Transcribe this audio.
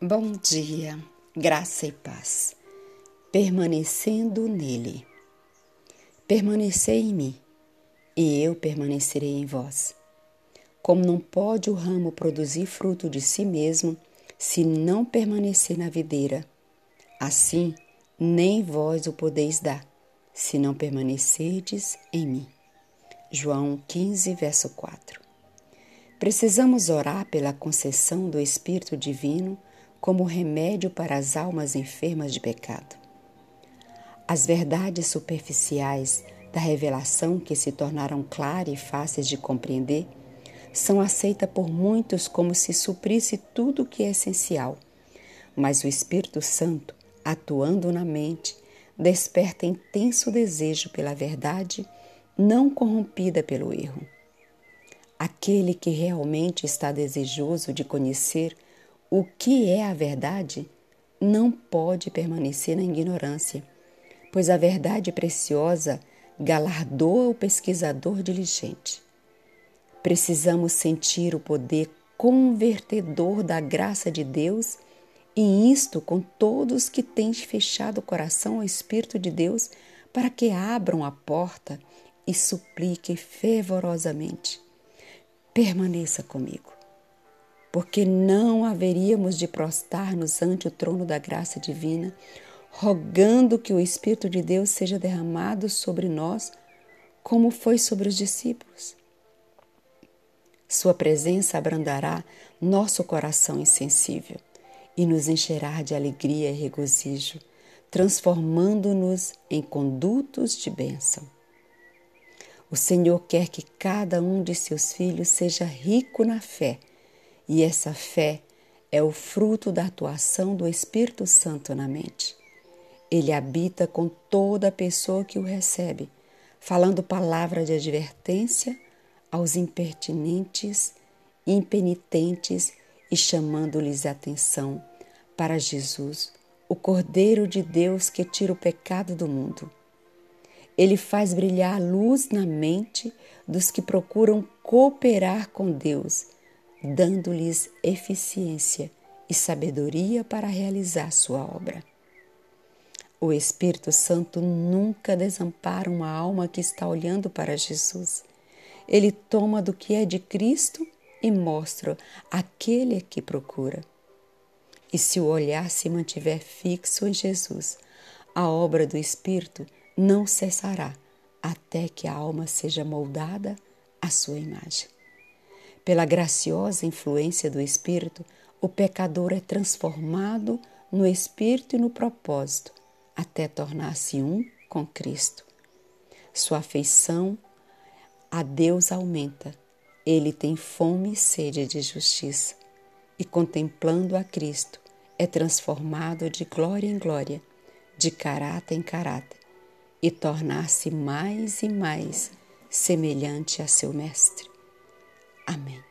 Bom dia, graça e paz. Permanecendo nele. Permanecei em mim, e eu permanecerei em vós. Como não pode o ramo produzir fruto de si mesmo se não permanecer na videira, assim nem vós o podeis dar, se não permanecerdes em mim. João 15, verso 4. Precisamos orar pela concessão do Espírito Divino como remédio para as almas enfermas de pecado. As verdades superficiais da revelação que se tornaram claras e fáceis de compreender são aceitas por muitos como se suprisse tudo o que é essencial, mas o Espírito Santo, atuando na mente, desperta intenso desejo pela verdade não corrompida pelo erro. Aquele que realmente está desejoso de conhecer o que é a verdade não pode permanecer na ignorância, pois a verdade preciosa galardoa o pesquisador diligente. Precisamos sentir o poder convertedor da graça de Deus e isto com todos que têm fechado o coração ao Espírito de Deus para que abram a porta e supliquem fervorosamente. Permaneça comigo porque não haveríamos de prostrar-nos ante o trono da graça divina, rogando que o Espírito de Deus seja derramado sobre nós, como foi sobre os discípulos. Sua presença abrandará nosso coração insensível e nos encherá de alegria e regozijo, transformando-nos em condutos de bênção. O Senhor quer que cada um de seus filhos seja rico na fé e essa fé é o fruto da atuação do Espírito Santo na mente. Ele habita com toda pessoa que o recebe, falando palavra de advertência aos impertinentes, impenitentes e chamando-lhes atenção para Jesus, o Cordeiro de Deus que tira o pecado do mundo. Ele faz brilhar a luz na mente dos que procuram cooperar com Deus dando-lhes eficiência e sabedoria para realizar sua obra. O Espírito Santo nunca desampara uma alma que está olhando para Jesus. Ele toma do que é de Cristo e mostra aquele a que procura. E se o olhar se mantiver fixo em Jesus, a obra do Espírito não cessará até que a alma seja moldada à sua imagem. Pela graciosa influência do Espírito, o pecador é transformado no Espírito e no propósito, até tornar-se um com Cristo. Sua afeição a Deus aumenta. Ele tem fome e sede de justiça, e contemplando a Cristo, é transformado de glória em glória, de caráter em caráter, e tornar-se mais e mais semelhante a seu Mestre. Amén.